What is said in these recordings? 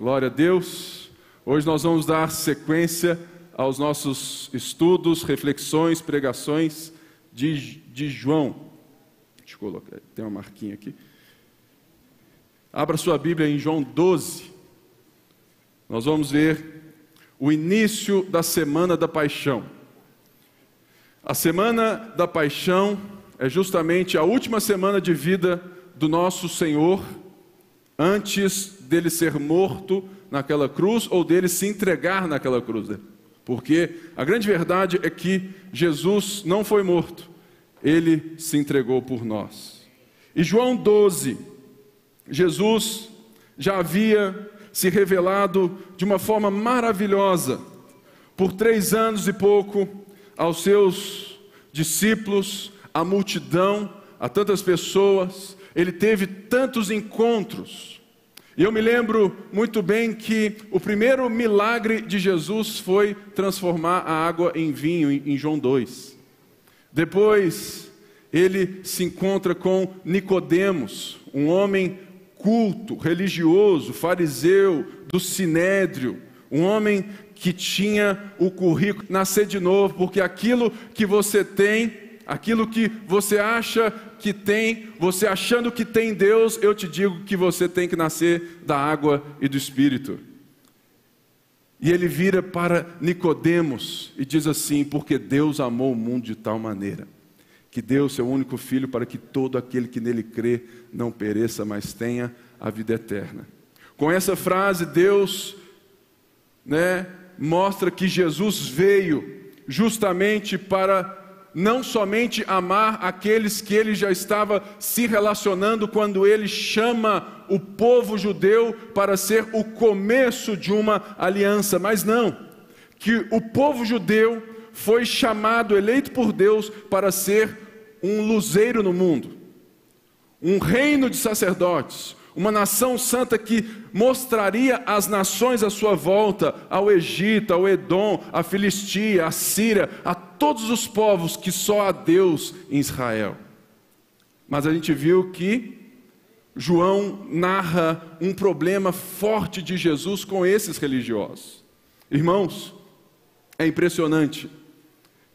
Glória a Deus. Hoje nós vamos dar sequência aos nossos estudos, reflexões, pregações de, de João. Deixa eu colocar, tem uma marquinha aqui. Abra sua Bíblia em João 12. Nós vamos ver o início da semana da paixão. A semana da paixão é justamente a última semana de vida do nosso Senhor antes dele ser morto naquela cruz ou dele se entregar naquela cruz. Porque a grande verdade é que Jesus não foi morto, ele se entregou por nós. E João 12, Jesus já havia se revelado de uma forma maravilhosa por três anos e pouco aos seus discípulos, à multidão, a tantas pessoas, ele teve tantos encontros. E eu me lembro muito bem que o primeiro milagre de Jesus foi transformar a água em vinho, em João 2. Depois, ele se encontra com Nicodemos, um homem culto, religioso, fariseu, do sinédrio, um homem que tinha o currículo nascer de novo, porque aquilo que você tem, aquilo que você acha que tem, você achando que tem Deus, eu te digo que você tem que nascer da água e do Espírito. E ele vira para Nicodemos e diz assim: porque Deus amou o mundo de tal maneira que deu seu único filho para que todo aquele que nele crê não pereça, mas tenha a vida eterna. Com essa frase, Deus né, mostra que Jesus veio justamente para não somente amar aqueles que ele já estava se relacionando quando ele chama o povo judeu para ser o começo de uma aliança, mas não, que o povo judeu foi chamado, eleito por Deus para ser um luzeiro no mundo, um reino de sacerdotes, uma nação santa que mostraria às nações à sua volta, ao Egito, ao Edom, à Filistia, à Síria, a todos os povos que só há Deus em Israel. Mas a gente viu que João narra um problema forte de Jesus com esses religiosos. Irmãos, é impressionante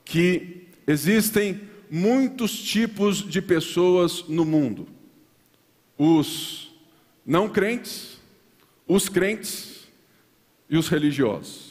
que existem muitos tipos de pessoas no mundo: os não crentes, os crentes e os religiosos.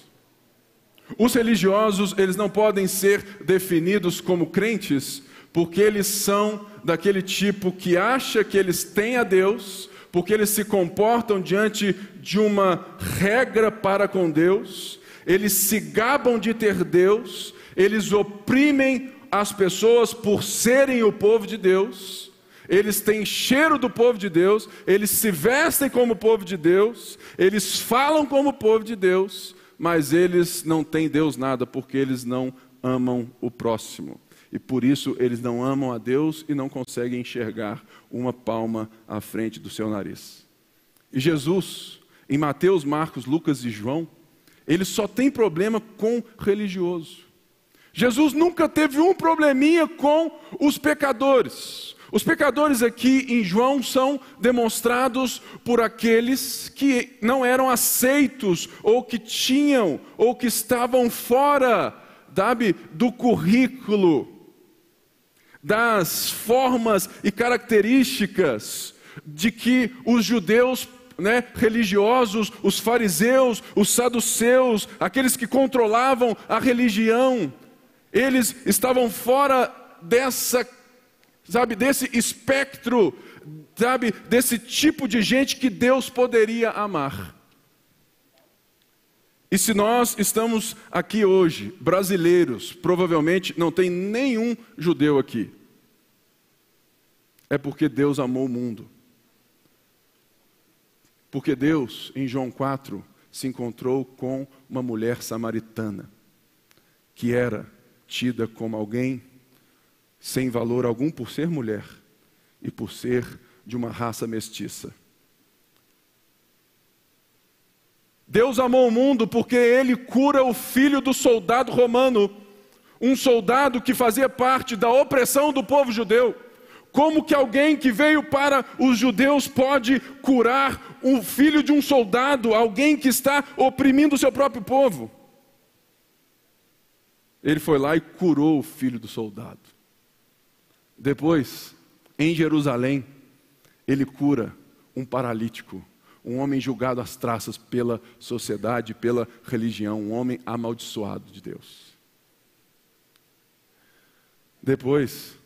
Os religiosos, eles não podem ser definidos como crentes, porque eles são daquele tipo que acha que eles têm a Deus, porque eles se comportam diante de uma regra para com Deus, eles se gabam de ter Deus, eles oprimem as pessoas por serem o povo de Deus, eles têm cheiro do povo de Deus, eles se vestem como povo de Deus, eles falam como povo de Deus, mas eles não têm Deus nada porque eles não amam o próximo. E por isso eles não amam a Deus e não conseguem enxergar uma palma à frente do seu nariz. E Jesus, em Mateus, Marcos, Lucas e João, ele só tem problema com religioso. Jesus nunca teve um probleminha com os pecadores. Os pecadores aqui em João são demonstrados por aqueles que não eram aceitos, ou que tinham, ou que estavam fora, sabe, do currículo, das formas e características de que os judeus né, religiosos, os fariseus, os saduceus, aqueles que controlavam a religião, eles estavam fora dessa, sabe, desse espectro, sabe, desse tipo de gente que Deus poderia amar. E se nós estamos aqui hoje, brasileiros, provavelmente não tem nenhum judeu aqui. É porque Deus amou o mundo. Porque Deus, em João 4, se encontrou com uma mulher samaritana, que era tida como alguém sem valor algum por ser mulher e por ser de uma raça mestiça. Deus amou o mundo porque ele cura o filho do soldado romano, um soldado que fazia parte da opressão do povo judeu. Como que alguém que veio para os judeus pode curar o filho de um soldado, alguém que está oprimindo o seu próprio povo? Ele foi lá e curou o filho do soldado. Depois, em Jerusalém, ele cura um paralítico, um homem julgado às traças pela sociedade, pela religião, um homem amaldiçoado de Deus. Depois,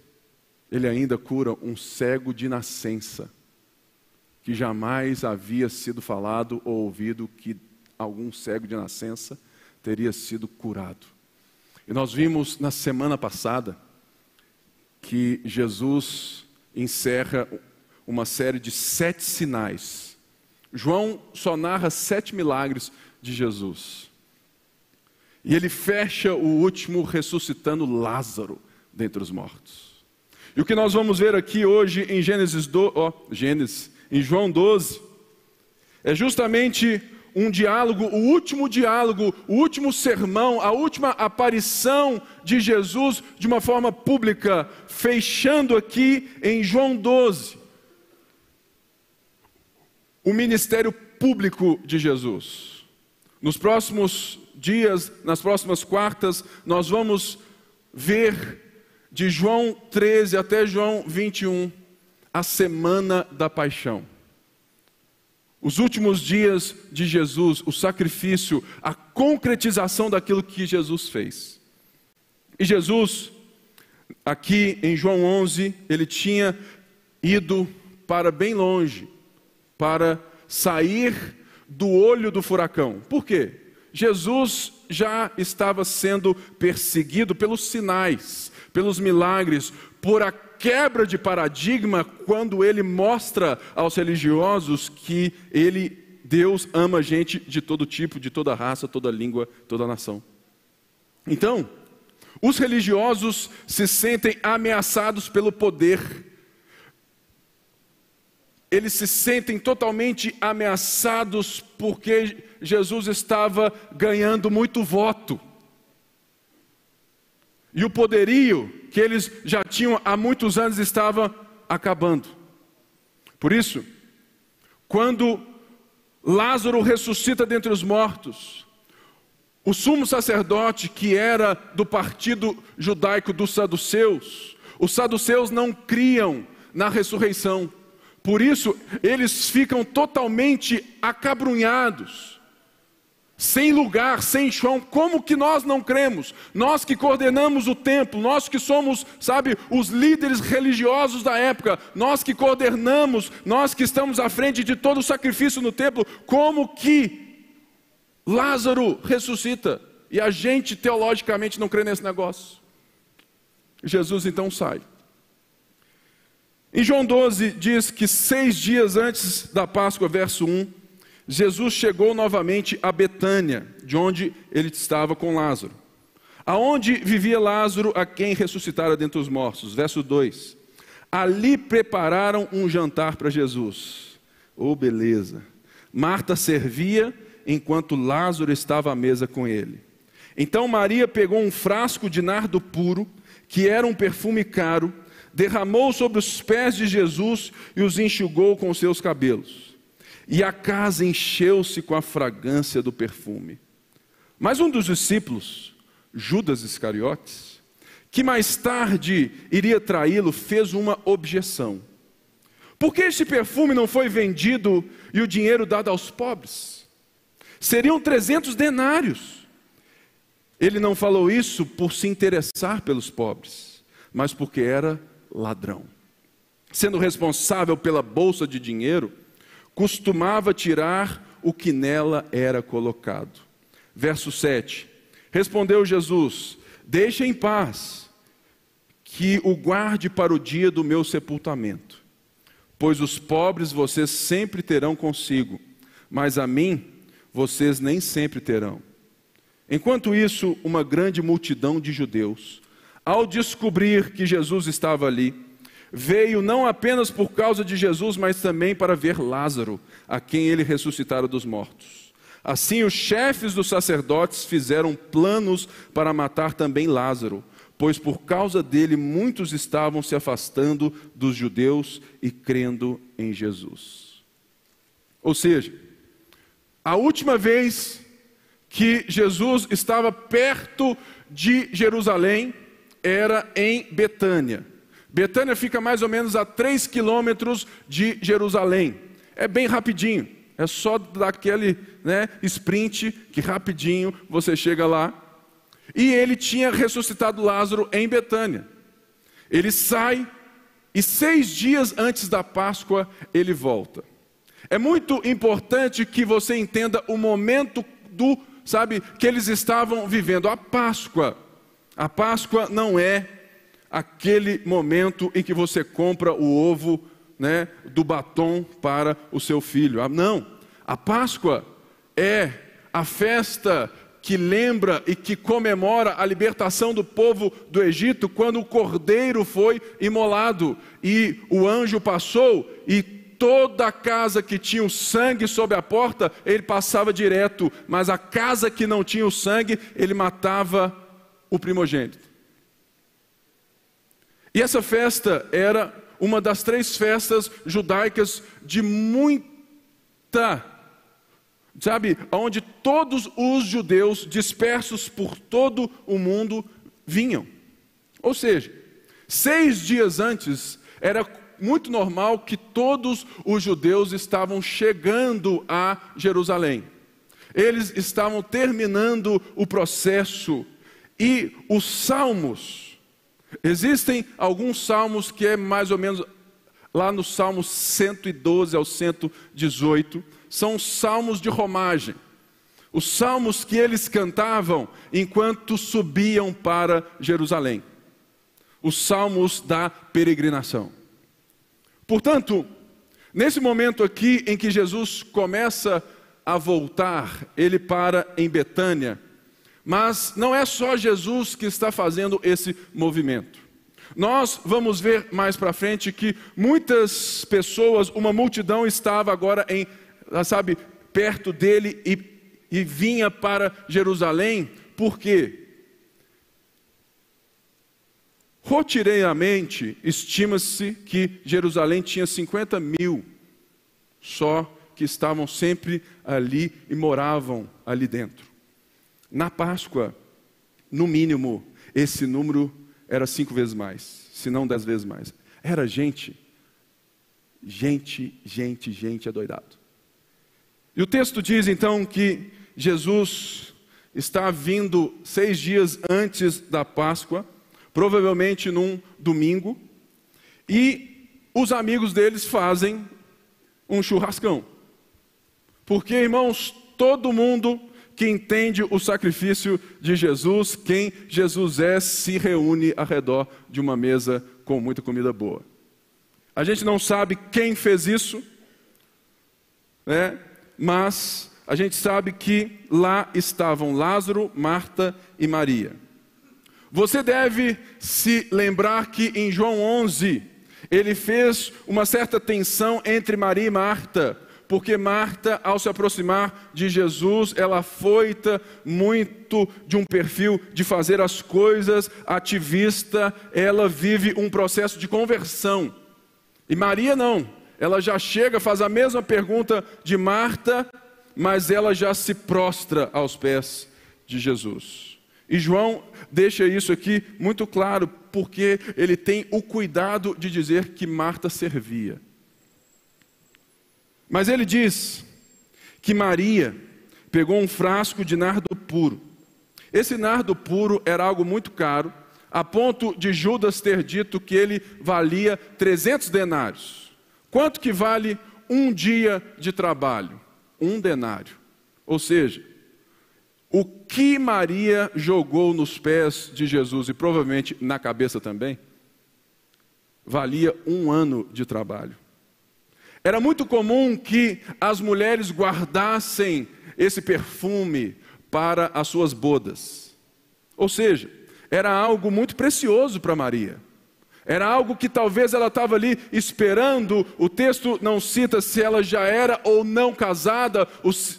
ele ainda cura um cego de nascença, que jamais havia sido falado ou ouvido que algum cego de nascença teria sido curado. E nós vimos na semana passada que Jesus encerra uma série de sete sinais. João só narra sete milagres de Jesus. E ele fecha o último ressuscitando Lázaro dentre os mortos. E o que nós vamos ver aqui hoje em Gênesis, do, oh, Gênesis em João 12, é justamente um diálogo, o último diálogo, o último sermão, a última aparição de Jesus de uma forma pública, fechando aqui em João 12 o ministério público de Jesus. Nos próximos dias, nas próximas quartas, nós vamos ver de João 13 até João 21 a semana da paixão. Os últimos dias de Jesus, o sacrifício, a concretização daquilo que Jesus fez. E Jesus, aqui em João 11, ele tinha ido para bem longe, para sair do olho do furacão. Por quê? Jesus já estava sendo perseguido pelos sinais, pelos milagres, por a quebra de paradigma quando ele mostra aos religiosos que ele, Deus, ama gente de todo tipo, de toda raça, toda língua, toda nação. Então, os religiosos se sentem ameaçados pelo poder. Eles se sentem totalmente ameaçados porque Jesus estava ganhando muito voto. E o poderio que eles já tinham há muitos anos estava acabando. Por isso, quando Lázaro ressuscita dentre os mortos, o sumo sacerdote, que era do partido judaico dos saduceus, os saduceus não criam na ressurreição. Por isso, eles ficam totalmente acabrunhados sem lugar, sem chão, como que nós não cremos? Nós que coordenamos o templo, nós que somos, sabe, os líderes religiosos da época, nós que coordenamos, nós que estamos à frente de todo o sacrifício no templo, como que Lázaro ressuscita e a gente teologicamente não crê nesse negócio? Jesus então sai. Em João 12 diz que seis dias antes da Páscoa, verso 1, Jesus chegou novamente a Betânia, de onde ele estava com Lázaro. Aonde vivia Lázaro, a quem ressuscitara dentre os mortos. Verso 2. Ali prepararam um jantar para Jesus. Oh, beleza. Marta servia enquanto Lázaro estava à mesa com ele. Então Maria pegou um frasco de nardo puro, que era um perfume caro, derramou sobre os pés de Jesus e os enxugou com seus cabelos e a casa encheu-se com a fragrância do perfume. Mas um dos discípulos, Judas Iscariotes, que mais tarde iria traí-lo, fez uma objeção. Por que este perfume não foi vendido e o dinheiro dado aos pobres? Seriam 300 denários. Ele não falou isso por se interessar pelos pobres, mas porque era ladrão. Sendo responsável pela bolsa de dinheiro, costumava tirar o que nela era colocado. Verso 7. Respondeu Jesus: Deixa em paz, que o guarde para o dia do meu sepultamento. Pois os pobres vocês sempre terão consigo, mas a mim vocês nem sempre terão. Enquanto isso, uma grande multidão de judeus, ao descobrir que Jesus estava ali, veio não apenas por causa de Jesus, mas também para ver Lázaro, a quem ele ressuscitara dos mortos. Assim, os chefes dos sacerdotes fizeram planos para matar também Lázaro, pois por causa dele muitos estavam se afastando dos judeus e crendo em Jesus. Ou seja, a última vez que Jesus estava perto de Jerusalém era em Betânia. Betânia fica mais ou menos a 3 quilômetros de Jerusalém. É bem rapidinho, é só daquele né, sprint que rapidinho você chega lá. E ele tinha ressuscitado Lázaro em Betânia. Ele sai e seis dias antes da Páscoa ele volta. É muito importante que você entenda o momento do, sabe, que eles estavam vivendo. A Páscoa. A Páscoa não é aquele momento em que você compra o ovo né, do batom para o seu filho. Ah, não, a Páscoa é a festa que lembra e que comemora a libertação do povo do Egito quando o cordeiro foi imolado e o anjo passou e toda a casa que tinha o sangue sobre a porta, ele passava direto, mas a casa que não tinha o sangue, ele matava o primogênito. E essa festa era uma das três festas judaicas de muita, sabe, onde todos os judeus dispersos por todo o mundo vinham. Ou seja, seis dias antes era muito normal que todos os judeus estavam chegando a Jerusalém. Eles estavam terminando o processo e os salmos Existem alguns salmos que é mais ou menos lá no Salmo 112 ao 118, são salmos de romagem. Os salmos que eles cantavam enquanto subiam para Jerusalém. Os salmos da peregrinação. Portanto, nesse momento aqui em que Jesus começa a voltar, ele para em Betânia, mas não é só Jesus que está fazendo esse movimento. Nós vamos ver mais para frente que muitas pessoas, uma multidão estava agora em, sabe, perto dele e, e vinha para Jerusalém, por quê? Rotineiramente, estima-se que Jerusalém tinha 50 mil só que estavam sempre ali e moravam ali dentro. Na Páscoa, no mínimo, esse número era cinco vezes mais, se não dez vezes mais. Era gente, gente, gente, gente adoidado. E o texto diz então que Jesus está vindo seis dias antes da Páscoa, provavelmente num domingo, e os amigos deles fazem um churrascão. Porque, irmãos, todo mundo que entende o sacrifício de Jesus, quem Jesus é, se reúne ao redor de uma mesa com muita comida boa. A gente não sabe quem fez isso, né? mas a gente sabe que lá estavam Lázaro, Marta e Maria. Você deve se lembrar que em João 11, ele fez uma certa tensão entre Maria e Marta porque Marta, ao se aproximar de Jesus, ela foita muito de um perfil de fazer as coisas ativista, ela vive um processo de conversão. E Maria não, ela já chega, faz a mesma pergunta de Marta, mas ela já se prostra aos pés de Jesus. E João deixa isso aqui muito claro, porque ele tem o cuidado de dizer que Marta servia. Mas ele diz que Maria pegou um frasco de nardo puro. Esse nardo puro era algo muito caro, a ponto de Judas ter dito que ele valia 300 denários. Quanto que vale um dia de trabalho? Um denário. Ou seja, o que Maria jogou nos pés de Jesus e provavelmente na cabeça também, valia um ano de trabalho. Era muito comum que as mulheres guardassem esse perfume para as suas bodas. Ou seja, era algo muito precioso para Maria. Era algo que talvez ela estava ali esperando. O texto não cita se ela já era ou não casada,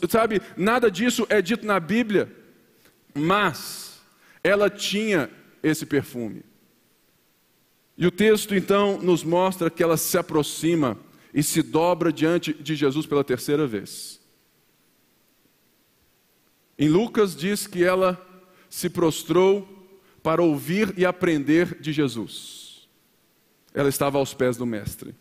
sabe? Nada disso é dito na Bíblia. Mas ela tinha esse perfume. E o texto então nos mostra que ela se aproxima e se dobra diante de Jesus pela terceira vez. Em Lucas diz que ela se prostrou para ouvir e aprender de Jesus. Ela estava aos pés do Mestre.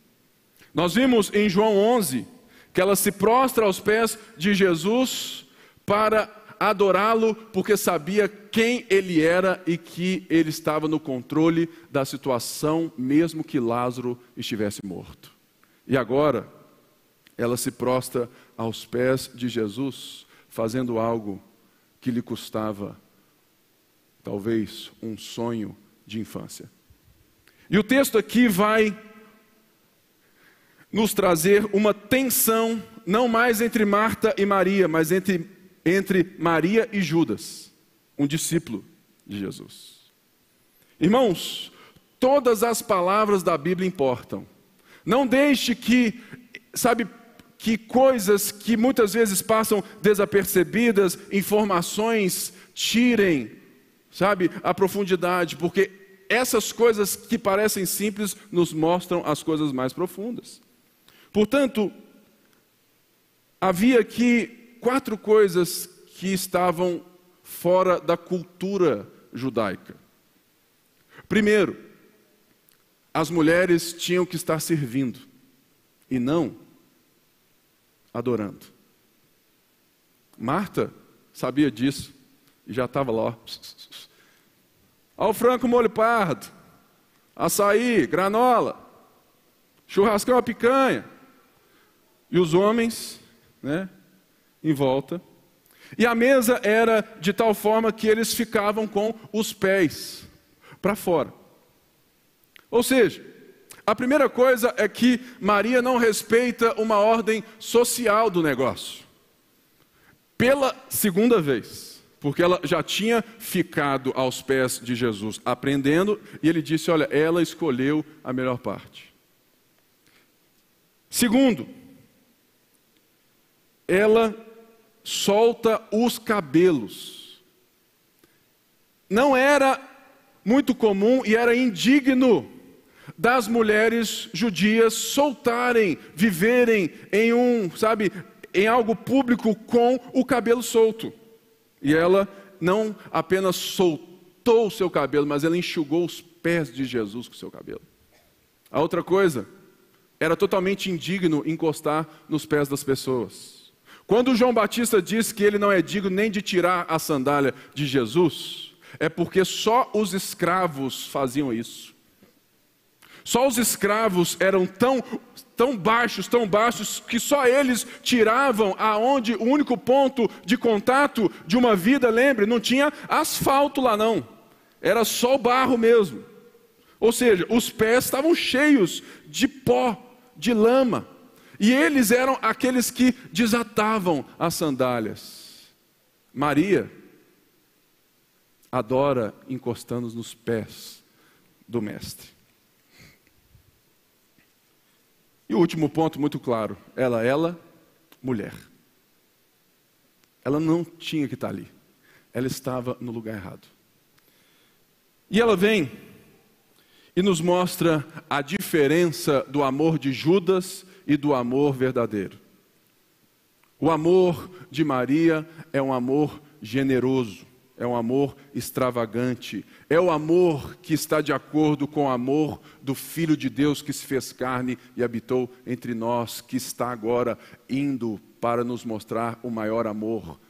Nós vimos em João 11 que ela se prostra aos pés de Jesus para adorá-lo, porque sabia quem ele era e que ele estava no controle da situação, mesmo que Lázaro estivesse morto. E agora, ela se prostra aos pés de Jesus, fazendo algo que lhe custava, talvez, um sonho de infância. E o texto aqui vai nos trazer uma tensão, não mais entre Marta e Maria, mas entre, entre Maria e Judas, um discípulo de Jesus. Irmãos, todas as palavras da Bíblia importam. Não deixe que, sabe, que coisas que muitas vezes passam desapercebidas, informações tirem, sabe, a profundidade, porque essas coisas que parecem simples nos mostram as coisas mais profundas. Portanto, havia aqui quatro coisas que estavam fora da cultura judaica. Primeiro, as mulheres tinham que estar servindo e não adorando. Marta sabia disso e já estava lá. Olha o frango molho pardo, açaí, granola, churrascão a picanha. E os homens, né, em volta. E a mesa era de tal forma que eles ficavam com os pés para fora. Ou seja, a primeira coisa é que Maria não respeita uma ordem social do negócio. Pela segunda vez, porque ela já tinha ficado aos pés de Jesus aprendendo, e ele disse: Olha, ela escolheu a melhor parte. Segundo, ela solta os cabelos. Não era muito comum e era indigno das mulheres judias soltarem, viverem em um, sabe, em algo público com o cabelo solto. E ela não apenas soltou o seu cabelo, mas ela enxugou os pés de Jesus com o seu cabelo. A outra coisa, era totalmente indigno encostar nos pés das pessoas. Quando João Batista diz que ele não é digno nem de tirar a sandália de Jesus, é porque só os escravos faziam isso. Só os escravos eram tão, tão baixos, tão baixos, que só eles tiravam aonde o único ponto de contato de uma vida, lembre, não tinha asfalto lá não. Era só o barro mesmo. Ou seja, os pés estavam cheios de pó, de lama. E eles eram aqueles que desatavam as sandálias. Maria adora encostando nos pés do Mestre. E o último ponto, muito claro: ela, ela, mulher. Ela não tinha que estar ali. Ela estava no lugar errado. E ela vem e nos mostra a diferença do amor de Judas e do amor verdadeiro. O amor de Maria é um amor generoso é um amor extravagante, é o amor que está de acordo com o amor do Filho de Deus que se fez carne e habitou entre nós, que está agora indo para nos mostrar o maior amor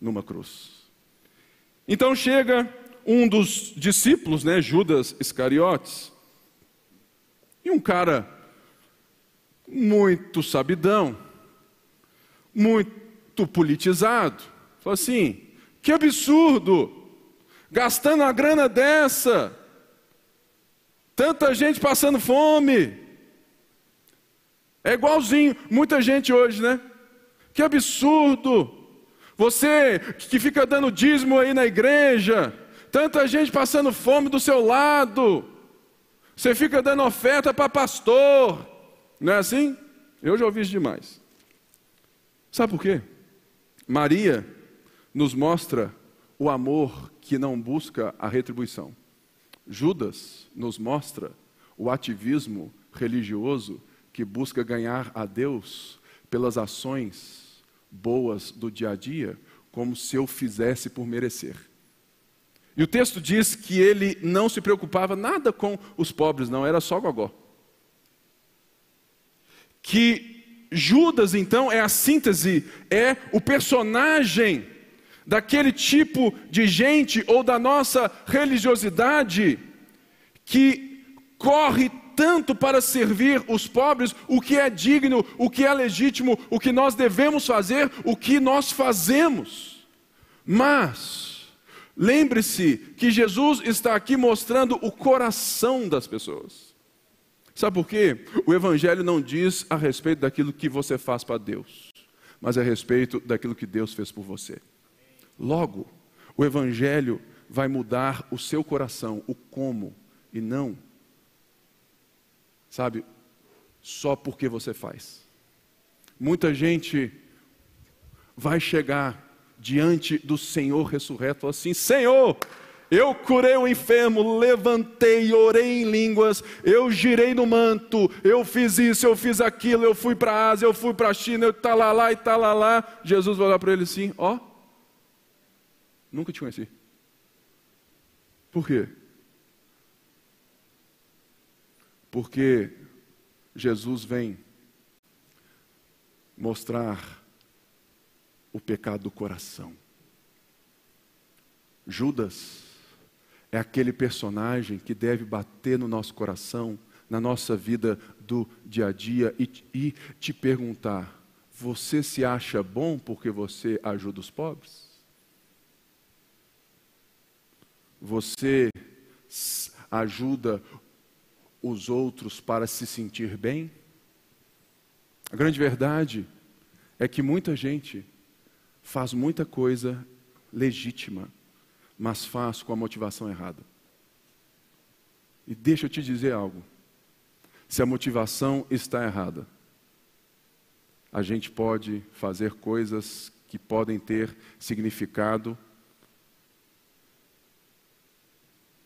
numa cruz. Então chega um dos discípulos, né, Judas Iscariotes, e um cara muito sabidão, muito politizado, falou assim: que absurdo! Gastando uma grana dessa, tanta gente passando fome. É igualzinho, muita gente hoje, né? Que absurdo! Você que fica dando dízimo aí na igreja, tanta gente passando fome do seu lado. Você fica dando oferta para pastor. Não é assim? Eu já ouvi isso demais. Sabe por quê? Maria nos mostra o amor que não busca a retribuição. Judas nos mostra o ativismo religioso que busca ganhar a Deus pelas ações boas do dia a dia, como se eu fizesse por merecer. E o texto diz que ele não se preocupava nada com os pobres, não, era só gogó. Que Judas, então, é a síntese, é o personagem daquele tipo de gente ou da nossa religiosidade que corre tanto para servir os pobres, o que é digno, o que é legítimo, o que nós devemos fazer, o que nós fazemos. Mas, lembre-se que Jesus está aqui mostrando o coração das pessoas. Sabe por quê? O Evangelho não diz a respeito daquilo que você faz para Deus, mas a respeito daquilo que Deus fez por você. Logo, o Evangelho vai mudar o seu coração, o como, e não sabe, só porque você faz. Muita gente vai chegar diante do Senhor ressurreto assim: Senhor, eu curei o enfermo, levantei, orei em línguas, eu girei no manto, eu fiz isso, eu fiz aquilo, eu fui para a Ásia, eu fui para a China, eu tá lá lá e tá lá lá. Jesus vai olhar para ele assim: Ó, nunca te conheci. Por quê? porque Jesus vem mostrar o pecado do coração. Judas é aquele personagem que deve bater no nosso coração, na nossa vida do dia a dia e, e te perguntar: você se acha bom porque você ajuda os pobres? Você ajuda os outros para se sentir bem? A grande verdade é que muita gente faz muita coisa legítima, mas faz com a motivação errada. E deixa eu te dizer algo: se a motivação está errada, a gente pode fazer coisas que podem ter significado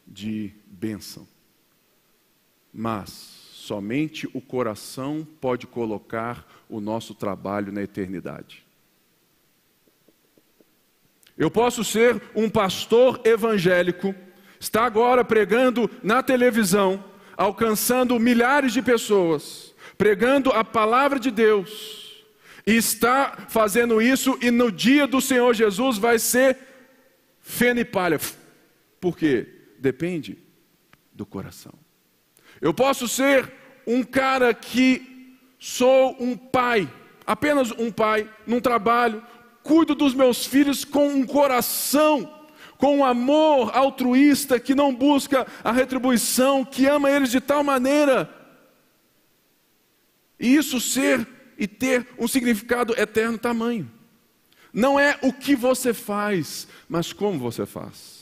de bênção mas somente o coração pode colocar o nosso trabalho na eternidade. Eu posso ser um pastor evangélico, está agora pregando na televisão, alcançando milhares de pessoas, pregando a palavra de Deus, e está fazendo isso, e no dia do Senhor Jesus vai ser feno e palha. Por quê? Depende do coração. Eu posso ser um cara que sou um pai, apenas um pai, num trabalho, cuido dos meus filhos com um coração, com um amor altruísta que não busca a retribuição, que ama eles de tal maneira. E isso ser e ter um significado eterno tamanho. Não é o que você faz, mas como você faz.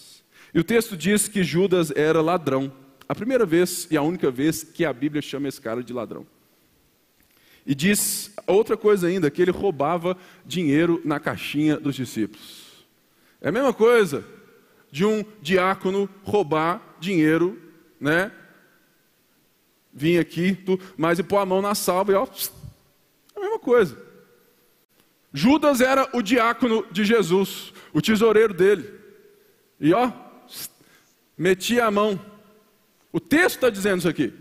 E o texto diz que Judas era ladrão. A primeira vez e a única vez que a Bíblia chama esse cara de ladrão. E diz outra coisa ainda, que ele roubava dinheiro na caixinha dos discípulos. É a mesma coisa de um diácono roubar dinheiro, né? Vim aqui, tu, mas e pôr a mão na salva e ó, é a mesma coisa. Judas era o diácono de Jesus, o tesoureiro dele. E ó, metia a mão o texto está dizendo isso aqui.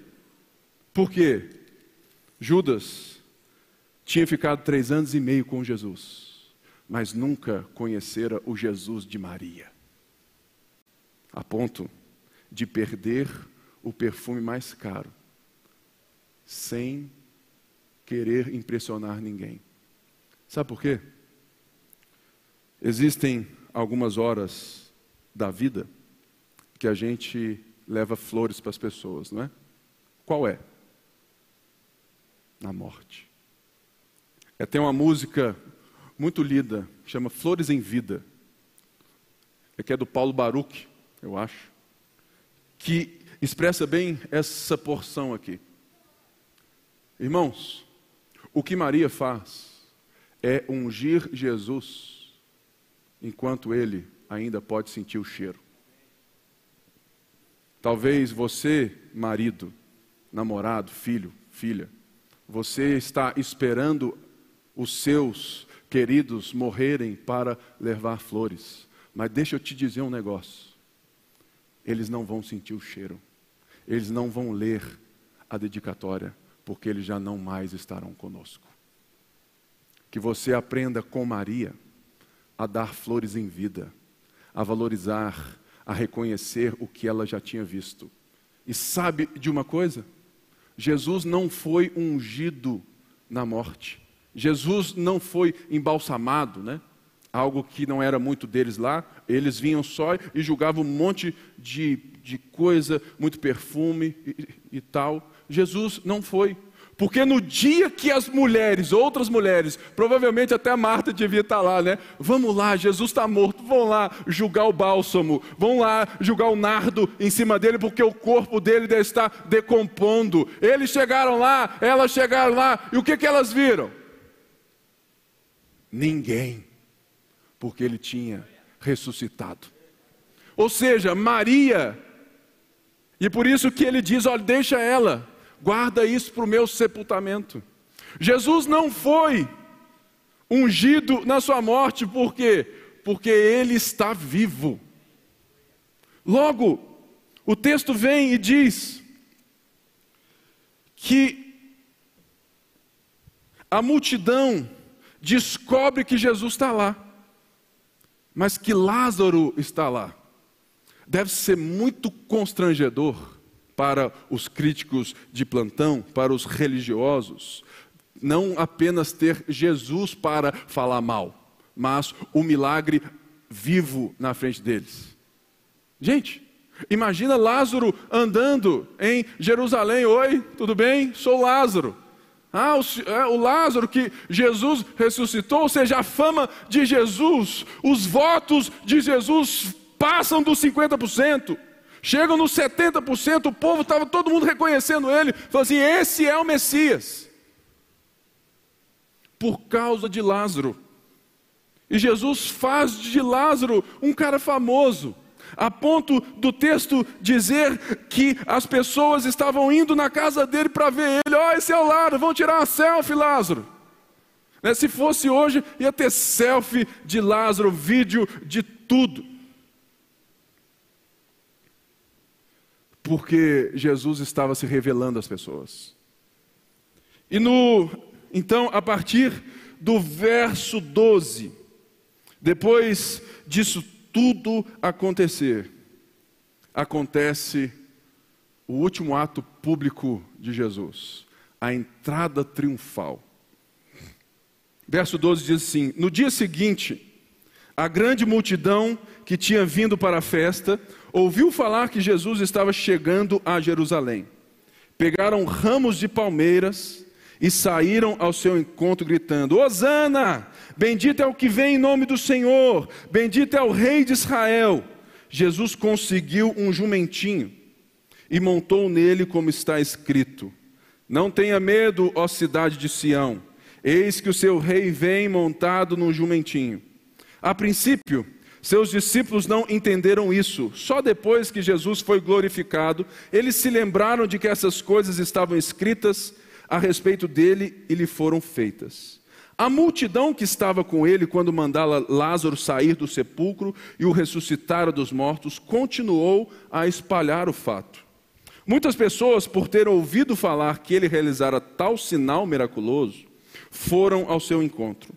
Por quê? Judas tinha ficado três anos e meio com Jesus, mas nunca conhecera o Jesus de Maria, a ponto de perder o perfume mais caro, sem querer impressionar ninguém. Sabe por quê? Existem algumas horas da vida que a gente leva flores para as pessoas, não é? Qual é? Na morte. É, tem uma música muito lida, chama Flores em Vida. É que é do Paulo Baruch, eu acho, que expressa bem essa porção aqui. Irmãos, o que Maria faz é ungir Jesus enquanto ele ainda pode sentir o cheiro. Talvez você, marido, namorado, filho, filha, você está esperando os seus queridos morrerem para levar flores. Mas deixa eu te dizer um negócio: eles não vão sentir o cheiro, eles não vão ler a dedicatória, porque eles já não mais estarão conosco. Que você aprenda com Maria a dar flores em vida, a valorizar, a reconhecer o que ela já tinha visto. E sabe de uma coisa? Jesus não foi ungido na morte. Jesus não foi embalsamado, né? Algo que não era muito deles lá. Eles vinham só e julgavam um monte de, de coisa, muito perfume e, e tal. Jesus não foi. Porque no dia que as mulheres, outras mulheres, provavelmente até a Marta devia estar lá, né? Vamos lá, Jesus está morto, vão lá julgar o bálsamo, vão lá julgar o nardo em cima dele, porque o corpo dele deve estar decompondo. Eles chegaram lá, elas chegaram lá, e o que, que elas viram? Ninguém, porque ele tinha ressuscitado. Ou seja, Maria, e por isso que ele diz: olha, deixa ela guarda isso para o meu sepultamento. Jesus não foi ungido na sua morte, por quê? Porque ele está vivo. Logo, o texto vem e diz que a multidão descobre que Jesus está lá, mas que Lázaro está lá. Deve ser muito constrangedor para os críticos de plantão, para os religiosos, não apenas ter Jesus para falar mal, mas o milagre vivo na frente deles. Gente, imagina Lázaro andando em Jerusalém: Oi, tudo bem? Sou Lázaro. Ah, o, é, o, Lázaro que Jesus ressuscitou, ou seja, a fama de Jesus, os votos de Jesus passam dos 50%. Chegam nos 70%, o povo estava todo mundo reconhecendo ele, falou assim: esse é o Messias. Por causa de Lázaro. E Jesus faz de Lázaro um cara famoso, a ponto do texto dizer que as pessoas estavam indo na casa dele para ver ele. Ó, oh, esse é o Lázaro, vão tirar uma selfie, Lázaro. Né? Se fosse hoje, ia ter selfie de Lázaro, vídeo de tudo. Porque Jesus estava se revelando às pessoas. E no então, a partir do verso 12, depois disso tudo acontecer, acontece o último ato público de Jesus, a entrada triunfal. Verso 12 diz assim: No dia seguinte, a grande multidão que tinha vindo para a festa ouviu falar que Jesus estava chegando a Jerusalém. Pegaram ramos de palmeiras e saíram ao seu encontro gritando: Hosana! Bendito é o que vem em nome do Senhor, bendito é o Rei de Israel. Jesus conseguiu um jumentinho e montou nele, como está escrito: Não tenha medo, ó cidade de Sião, eis que o seu rei vem montado num jumentinho. A princípio, seus discípulos não entenderam isso. Só depois que Jesus foi glorificado, eles se lembraram de que essas coisas estavam escritas a respeito dele e lhe foram feitas. A multidão que estava com ele quando mandara Lázaro sair do sepulcro e o ressuscitar dos mortos continuou a espalhar o fato. Muitas pessoas, por ter ouvido falar que ele realizara tal sinal miraculoso, foram ao seu encontro.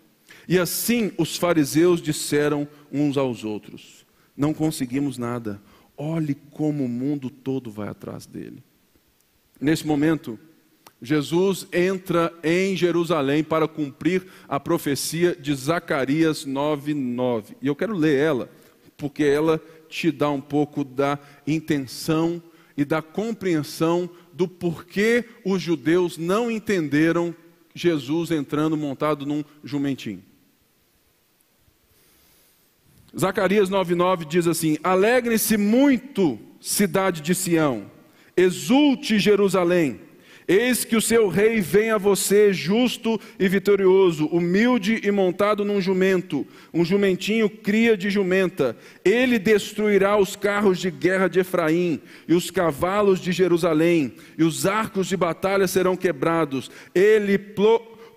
E assim os fariseus disseram uns aos outros: Não conseguimos nada, olhe como o mundo todo vai atrás dele. Nesse momento, Jesus entra em Jerusalém para cumprir a profecia de Zacarias 9:9. E eu quero ler ela, porque ela te dá um pouco da intenção e da compreensão do porquê os judeus não entenderam Jesus entrando montado num jumentinho. Zacarias 9,9 diz assim: Alegre-se muito, cidade de Sião, exulte Jerusalém, Eis que o seu rei vem a você justo e vitorioso, humilde e montado num jumento, um jumentinho cria de jumenta. Ele destruirá os carros de guerra de Efraim e os cavalos de Jerusalém, e os arcos de batalha serão quebrados. Ele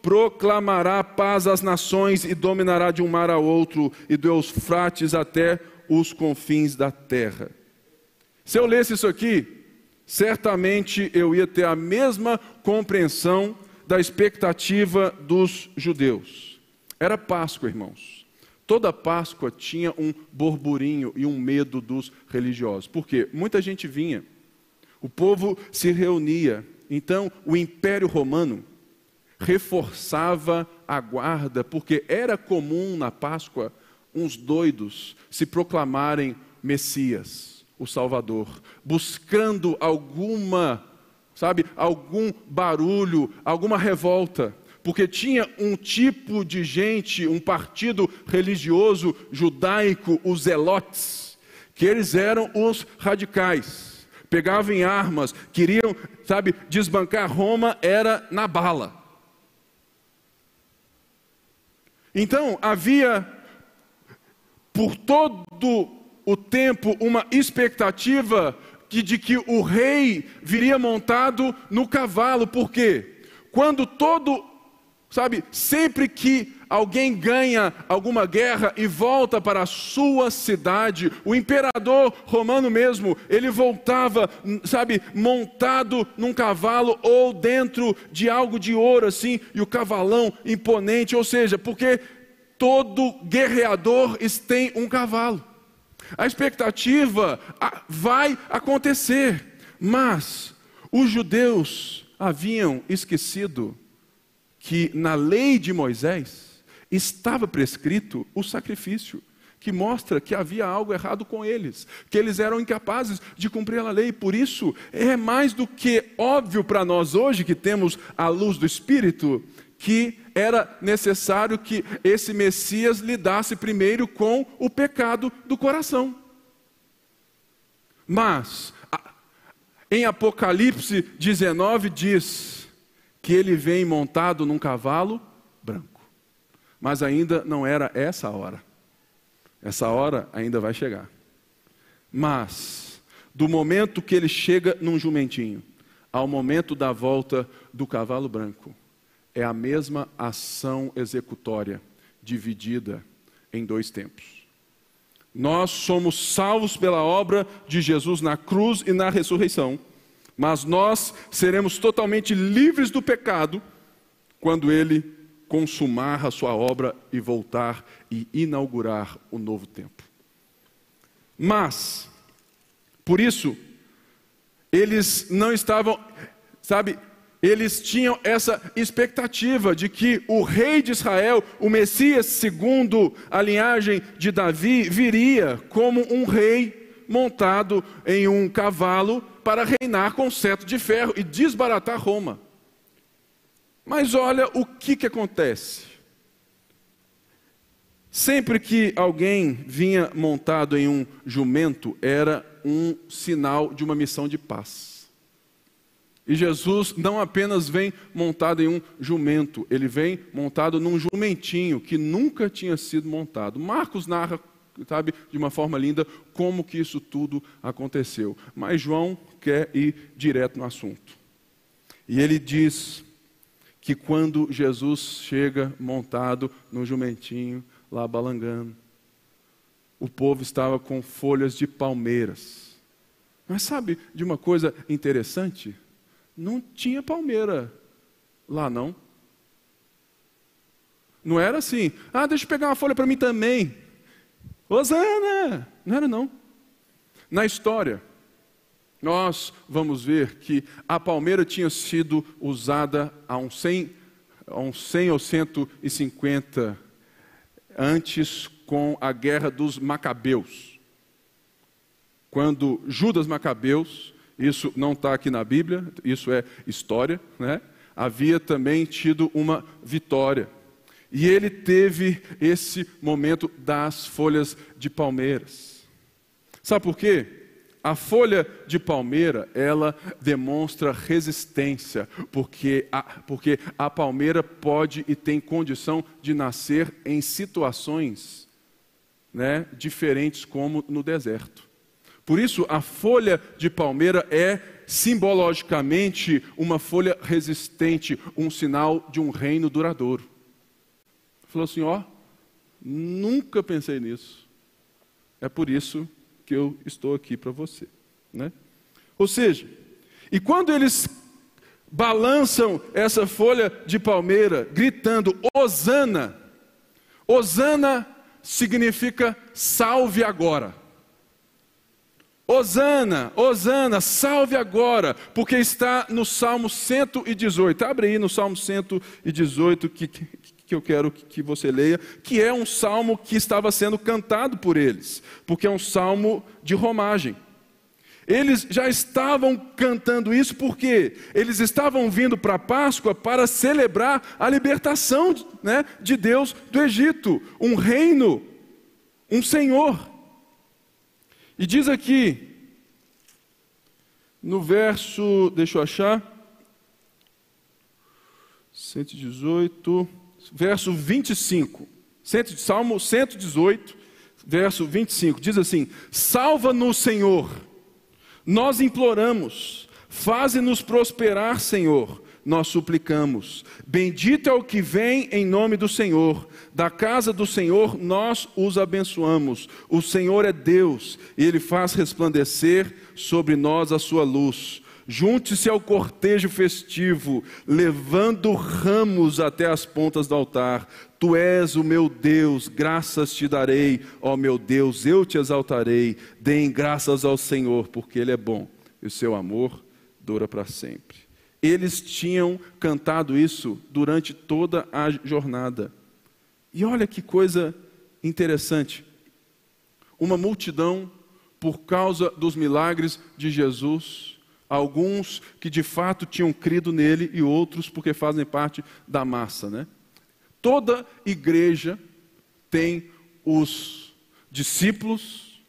proclamará paz às nações e dominará de um mar a outro e do Eufrates até os confins da terra. Se eu lesse isso aqui, certamente eu ia ter a mesma compreensão da expectativa dos judeus. Era Páscoa, irmãos. Toda Páscoa tinha um burburinho e um medo dos religiosos. Por quê? Muita gente vinha, o povo se reunia. Então, o Império Romano reforçava a guarda, porque era comum na Páscoa uns doidos se proclamarem Messias o Salvador, buscando alguma, sabe, algum barulho, alguma revolta, porque tinha um tipo de gente, um partido religioso judaico, os zelotes, que eles eram os radicais, pegavam em armas, queriam, sabe, desbancar Roma, era na bala. Então havia por todo o tempo uma expectativa de que o rei viria montado no cavalo, porque quando todo, sabe, sempre que alguém ganha alguma guerra e volta para a sua cidade, o imperador romano mesmo, ele voltava, sabe, montado num cavalo ou dentro de algo de ouro assim, e o cavalão imponente, ou seja, porque todo guerreador tem um cavalo. A expectativa vai acontecer, mas os judeus haviam esquecido que na lei de Moisés estava prescrito o sacrifício, que mostra que havia algo errado com eles, que eles eram incapazes de cumprir a lei. Por isso, é mais do que óbvio para nós hoje que temos a luz do Espírito, que era necessário que esse Messias lidasse primeiro com o pecado do coração. Mas, em Apocalipse 19 diz que ele vem montado num cavalo branco. Mas ainda não era essa hora. Essa hora ainda vai chegar. Mas, do momento que ele chega num jumentinho, ao momento da volta do cavalo branco, é a mesma ação executória, dividida em dois tempos. Nós somos salvos pela obra de Jesus na cruz e na ressurreição, mas nós seremos totalmente livres do pecado quando ele consumar a sua obra e voltar e inaugurar o novo tempo. Mas, por isso, eles não estavam, sabe, eles tinham essa expectativa de que o rei de Israel, o Messias, segundo a linhagem de Davi, viria como um rei montado em um cavalo para reinar com cetro de ferro e desbaratar Roma. Mas olha o que, que acontece. Sempre que alguém vinha montado em um jumento, era um sinal de uma missão de paz. E Jesus não apenas vem montado em um jumento, ele vem montado num jumentinho que nunca tinha sido montado. Marcos narra, sabe, de uma forma linda, como que isso tudo aconteceu. Mas João quer ir direto no assunto. E ele diz que quando Jesus chega montado no jumentinho, lá balangando, o povo estava com folhas de palmeiras. Mas sabe de uma coisa interessante? não tinha palmeira lá não. Não era assim, ah, deixa eu pegar uma folha para mim também. Osana! Não era não. Na história, nós vamos ver que a palmeira tinha sido usada há uns 100, há uns 100 ou 150 antes com a guerra dos Macabeus. Quando Judas Macabeus isso não está aqui na Bíblia, isso é história, né? havia também tido uma vitória. E ele teve esse momento das folhas de palmeiras. Sabe por quê? A folha de palmeira, ela demonstra resistência, porque a, porque a palmeira pode e tem condição de nascer em situações né, diferentes, como no deserto. Por isso, a folha de palmeira é simbologicamente uma folha resistente, um sinal de um reino duradouro. Falou assim: ó, nunca pensei nisso. É por isso que eu estou aqui para você. Né? Ou seja, e quando eles balançam essa folha de palmeira, gritando: Osana, Osana significa salve agora. Osana, Osana, salve agora, porque está no Salmo 118. Abre aí no Salmo 118 que, que, que eu quero que você leia, que é um salmo que estava sendo cantado por eles, porque é um salmo de romagem. Eles já estavam cantando isso porque eles estavam vindo para a Páscoa para celebrar a libertação né, de Deus do Egito, um reino, um Senhor. E diz aqui, no verso, deixa eu achar, 118 verso 25. Salmo 118, verso 25. Diz assim: Salva-nos, Senhor, nós imploramos, faze-nos prosperar, Senhor, nós suplicamos. Bendito é o que vem em nome do Senhor. Da casa do Senhor nós os abençoamos. O Senhor é Deus, e Ele faz resplandecer sobre nós a sua luz. Junte-se ao cortejo festivo, levando ramos até as pontas do altar. Tu és o meu Deus, graças te darei, ó meu Deus, eu te exaltarei. Deem graças ao Senhor, porque Ele é bom e o seu amor dura para sempre. Eles tinham cantado isso durante toda a jornada. E olha que coisa interessante. Uma multidão, por causa dos milagres de Jesus, alguns que de fato tinham crido nele e outros porque fazem parte da massa, né? Toda igreja tem os discípulos,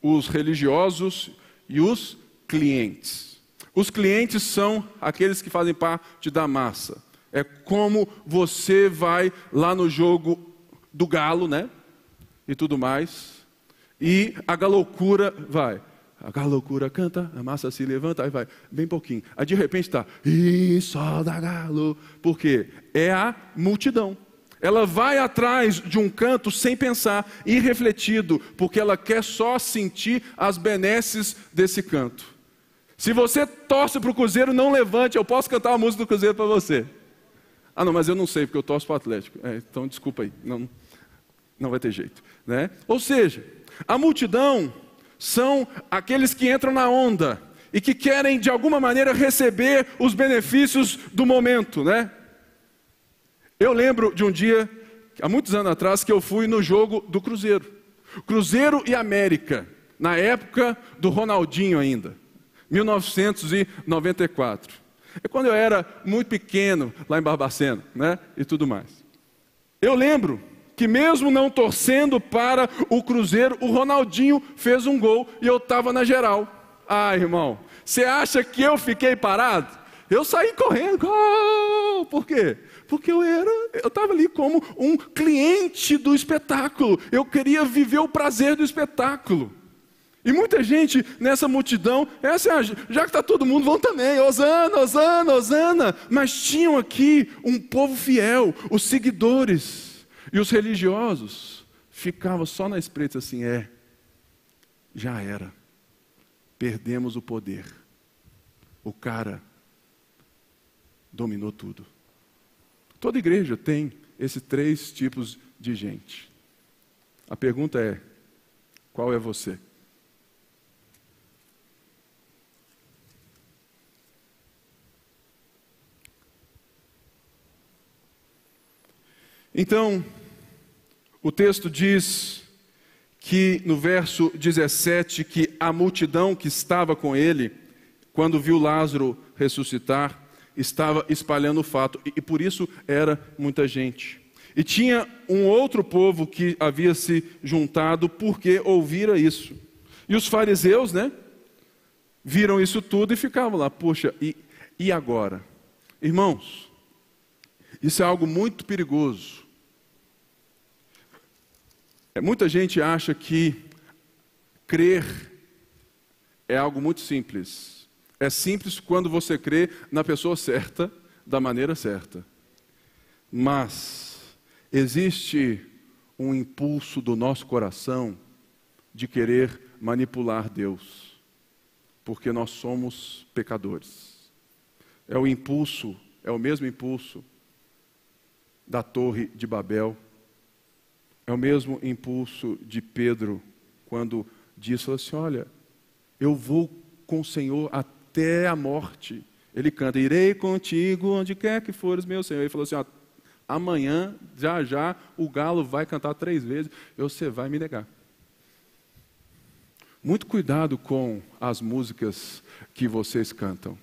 os religiosos e os clientes. Os clientes são aqueles que fazem parte da massa. É como você vai lá no jogo do galo, né? E tudo mais. E a galoucura vai. A loucura canta, a massa se levanta, aí vai, bem pouquinho. Aí de repente está, só da galo. Por quê? É a multidão. Ela vai atrás de um canto sem pensar, irrefletido, porque ela quer só sentir as benesses desse canto. Se você torce para o Cruzeiro, não levante, eu posso cantar a música do Cruzeiro para você. Ah, não, mas eu não sei, porque eu torço para o Atlético. É, então, desculpa aí, não, não vai ter jeito. Né? Ou seja, a multidão são aqueles que entram na onda e que querem de alguma maneira receber os benefícios do momento, né? Eu lembro de um dia, há muitos anos atrás, que eu fui no jogo do Cruzeiro. Cruzeiro e América, na época do Ronaldinho ainda, 1994. É quando eu era muito pequeno, lá em Barbacena, né? E tudo mais. Eu lembro que mesmo não torcendo para o Cruzeiro, o Ronaldinho fez um gol e eu estava na geral. Ah, irmão, você acha que eu fiquei parado? Eu saí correndo, gol! Por quê? Porque eu era, eu estava ali como um cliente do espetáculo. Eu queria viver o prazer do espetáculo. E muita gente nessa multidão, essa é já que está todo mundo, vão também, Osana, Osana, Osana. Mas tinham aqui um povo fiel, os seguidores e os religiosos ficavam só na espreita assim: é, já era, perdemos o poder. O cara dominou tudo. Toda igreja tem esses três tipos de gente. A pergunta é: qual é você? Então, o texto diz que no verso 17 que a multidão que estava com ele, quando viu Lázaro ressuscitar, estava espalhando o fato, e, por isso era muita gente. E tinha um outro povo que havia se juntado porque ouvira isso. E os fariseus, né? Viram isso tudo e ficavam lá, poxa, e, e agora? Irmãos, isso é algo muito perigoso. É, muita gente acha que crer é algo muito simples. É simples quando você crê na pessoa certa, da maneira certa. Mas existe um impulso do nosso coração de querer manipular Deus, porque nós somos pecadores. É o impulso, é o mesmo impulso da Torre de Babel, é o mesmo impulso de Pedro quando disse assim: Olha, eu vou com o Senhor até a morte. Ele canta: Irei contigo onde quer que fores, meu Senhor. Ele falou assim: ó, Amanhã, já já, o galo vai cantar três vezes você vai me negar. Muito cuidado com as músicas que vocês cantam,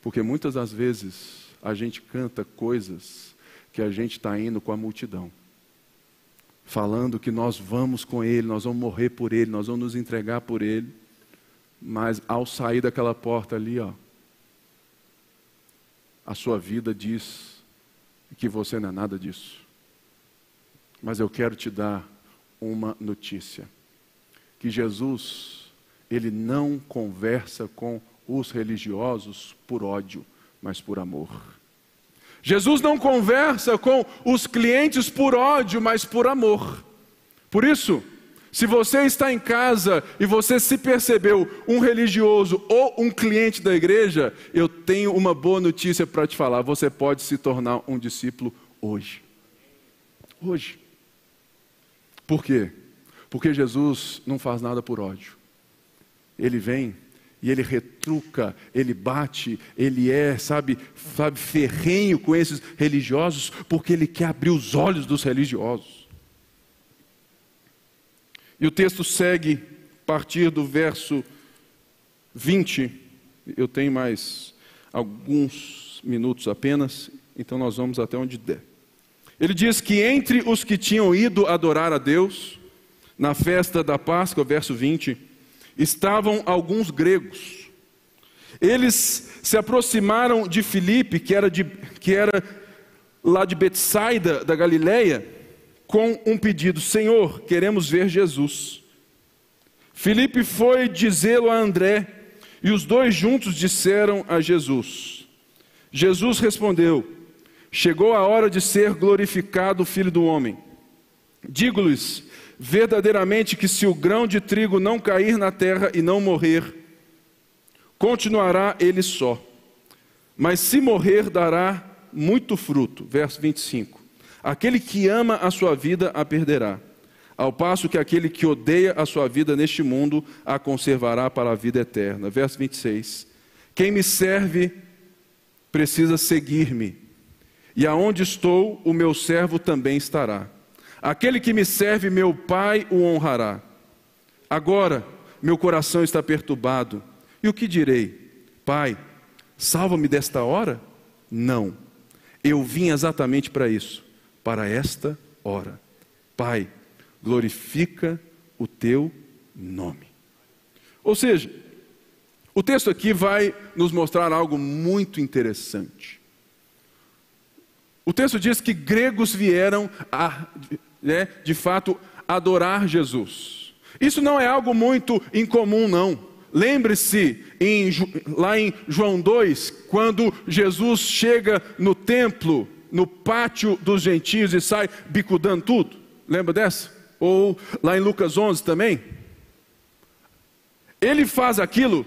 porque muitas das vezes a gente canta coisas que a gente está indo com a multidão, falando que nós vamos com Ele, nós vamos morrer por Ele, nós vamos nos entregar por Ele, mas ao sair daquela porta ali, ó, a sua vida diz que você não é nada disso. Mas eu quero te dar uma notícia: que Jesus, ele não conversa com os religiosos por ódio, mas por amor. Jesus não conversa com os clientes por ódio, mas por amor. Por isso, se você está em casa e você se percebeu um religioso ou um cliente da igreja, eu tenho uma boa notícia para te falar: você pode se tornar um discípulo hoje. Hoje. Por quê? Porque Jesus não faz nada por ódio. Ele vem e ele retruca, ele bate, ele é, sabe, sabe, ferrenho com esses religiosos, porque ele quer abrir os olhos dos religiosos. E o texto segue a partir do verso 20. Eu tenho mais alguns minutos apenas, então nós vamos até onde der. Ele diz que entre os que tinham ido adorar a Deus na festa da Páscoa, verso 20, estavam alguns gregos. Eles se aproximaram de Filipe, que era, de, que era lá de Betsaida, da Galileia, com um pedido: Senhor, queremos ver Jesus. Filipe foi dizê-lo a André, e os dois juntos disseram a Jesus. Jesus respondeu: Chegou a hora de ser glorificado o Filho do Homem. Digo-lhes verdadeiramente que se o grão de trigo não cair na terra e não morrer, continuará ele só. Mas se morrer, dará muito fruto. Verso 25. Aquele que ama a sua vida a perderá, ao passo que aquele que odeia a sua vida neste mundo a conservará para a vida eterna. Verso 26. Quem me serve precisa seguir-me, e aonde estou, o meu servo também estará. Aquele que me serve, meu Pai o honrará. Agora, meu coração está perturbado. E o que direi? Pai, salva-me desta hora? Não. Eu vim exatamente para isso para esta hora. Pai, glorifica o teu nome. Ou seja, o texto aqui vai nos mostrar algo muito interessante. O texto diz que gregos vieram a, né, de fato, adorar Jesus. Isso não é algo muito incomum, não. Lembre-se, lá em João 2, quando Jesus chega no templo no pátio dos gentios e sai bicudando tudo. Lembra dessa? Ou lá em Lucas 11 também. Ele faz aquilo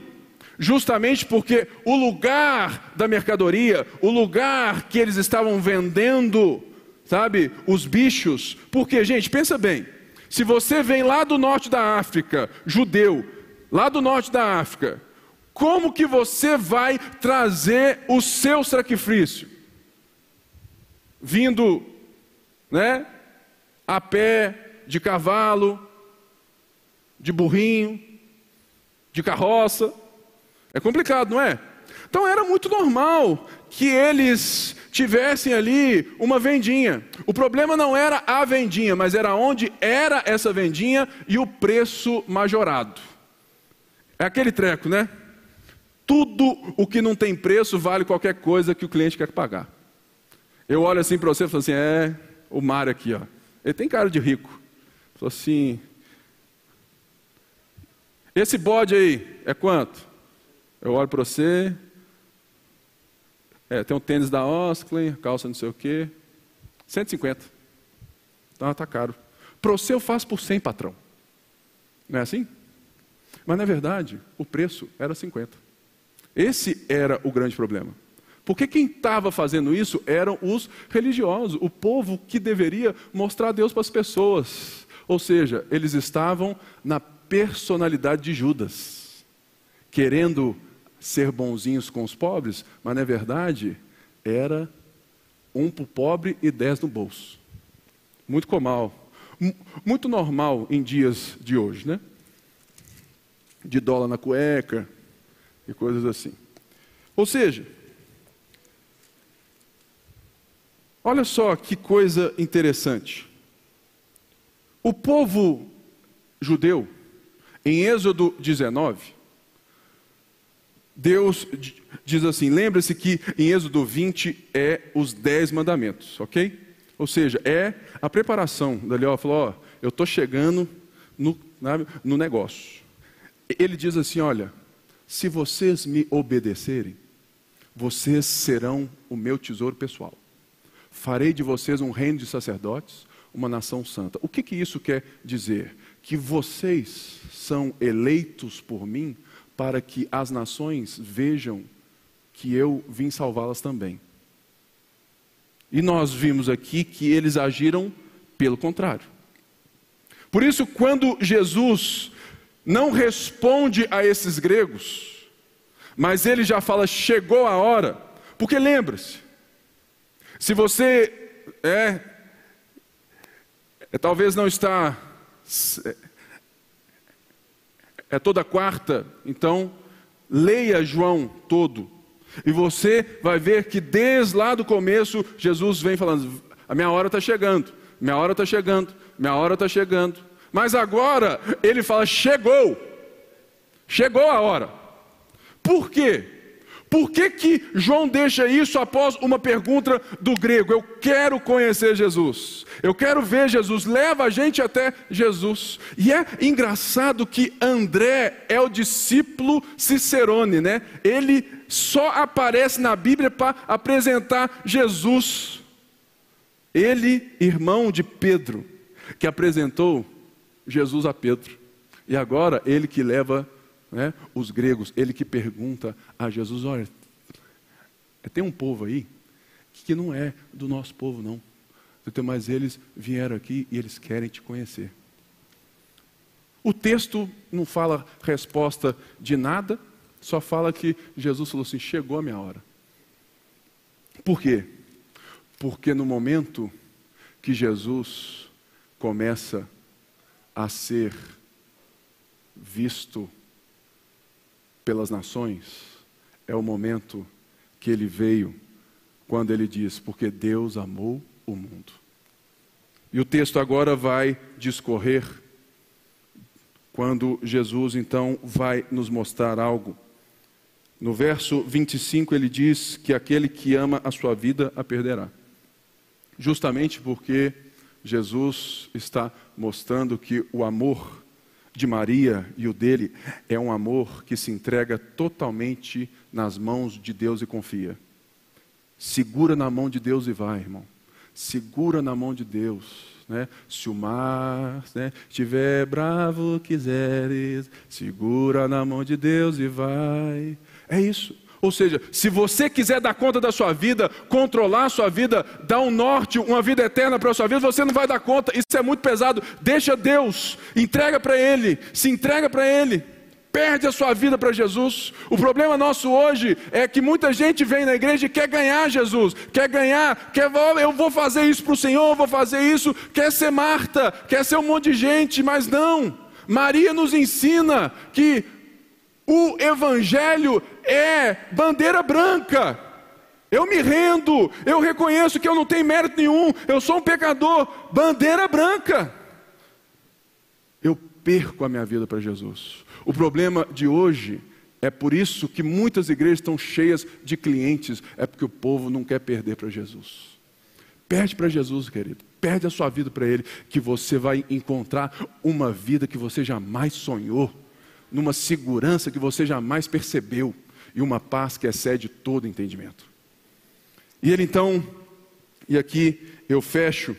justamente porque o lugar da mercadoria, o lugar que eles estavam vendendo, sabe, os bichos. Porque, gente, pensa bem: se você vem lá do norte da África, judeu, lá do norte da África, como que você vai trazer o seu sacrifício? vindo, né, a pé, de cavalo, de burrinho, de carroça. É complicado, não é? Então era muito normal que eles tivessem ali uma vendinha. O problema não era a vendinha, mas era onde era essa vendinha e o preço majorado. É aquele treco, né? Tudo o que não tem preço vale qualquer coisa que o cliente quer pagar. Eu olho assim para você e falo assim: é, o Mário aqui, ó. Ele tem cara de rico. Falou assim: esse bode aí é quanto? Eu olho para você. É, tem um tênis da Osklin, calça não sei o quê. 150. Então está caro. Para você eu faço por 100, patrão. Não é assim? Mas na verdade, o preço era 50. Esse era o grande problema. Porque quem estava fazendo isso eram os religiosos, o povo que deveria mostrar Deus para as pessoas. Ou seja, eles estavam na personalidade de Judas, querendo ser bonzinhos com os pobres, mas na verdade era um para o pobre e dez no bolso. Muito comal, muito normal em dias de hoje, né? De dólar na cueca e coisas assim. Ou seja, Olha só que coisa interessante. O povo judeu, em Êxodo 19, Deus diz assim: lembre-se que em Êxodo 20 é os dez mandamentos, ok? Ou seja, é a preparação dali, ó, falou, ó, eu estou chegando no, no negócio. Ele diz assim: olha, se vocês me obedecerem, vocês serão o meu tesouro pessoal. Farei de vocês um reino de sacerdotes, uma nação santa. O que, que isso quer dizer? Que vocês são eleitos por mim para que as nações vejam que eu vim salvá-las também. E nós vimos aqui que eles agiram pelo contrário. Por isso, quando Jesus não responde a esses gregos, mas ele já fala, chegou a hora, porque lembre-se, se você é, é talvez não está é, toda quarta, então leia João todo. E você vai ver que desde lá do começo Jesus vem falando: a minha hora está chegando, minha hora está chegando, minha hora está chegando. Mas agora ele fala: chegou, chegou a hora. Por quê? Por que, que João deixa isso após uma pergunta do grego? Eu quero conhecer Jesus, eu quero ver Jesus, leva a gente até Jesus. E é engraçado que André é o discípulo Cicerone, né? Ele só aparece na Bíblia para apresentar Jesus. Ele, irmão de Pedro, que apresentou Jesus a Pedro. E agora ele que leva né, os gregos, ele que pergunta a Jesus: olha, tem um povo aí que não é do nosso povo, não. Mas eles vieram aqui e eles querem te conhecer. O texto não fala resposta de nada, só fala que Jesus falou assim: chegou a minha hora. Por quê? Porque no momento que Jesus começa a ser visto pelas nações, é o momento que ele veio, quando ele diz: Porque Deus amou o mundo. E o texto agora vai discorrer, quando Jesus então vai nos mostrar algo. No verso 25 ele diz que aquele que ama a sua vida a perderá. Justamente porque Jesus está mostrando que o amor de Maria e o dele é um amor que se entrega totalmente nas mãos de Deus e confia. Segura na mão de Deus e vai, irmão. Segura na mão de Deus. Né? Se o mar né, estiver bravo, quiseres, segura na mão de Deus e vai. É isso. Ou seja, se você quiser dar conta da sua vida, controlar a sua vida, dar um norte, uma vida eterna para a sua vida, você não vai dar conta, isso é muito pesado. Deixa Deus, entrega para Ele, se entrega para Ele, perde a sua vida para Jesus. O problema nosso hoje é que muita gente vem na igreja e quer ganhar Jesus, quer ganhar, quer, eu vou fazer isso para o Senhor, vou fazer isso, quer ser Marta, quer ser um monte de gente, mas não. Maria nos ensina que o Evangelho é bandeira branca. Eu me rendo, eu reconheço que eu não tenho mérito nenhum, eu sou um pecador, bandeira branca. Eu perco a minha vida para Jesus. O problema de hoje é por isso que muitas igrejas estão cheias de clientes, é porque o povo não quer perder para Jesus. Perde para Jesus, querido. Perde a sua vida para Ele, que você vai encontrar uma vida que você jamais sonhou, numa segurança que você jamais percebeu e uma paz que excede todo entendimento. E ele então, e aqui eu fecho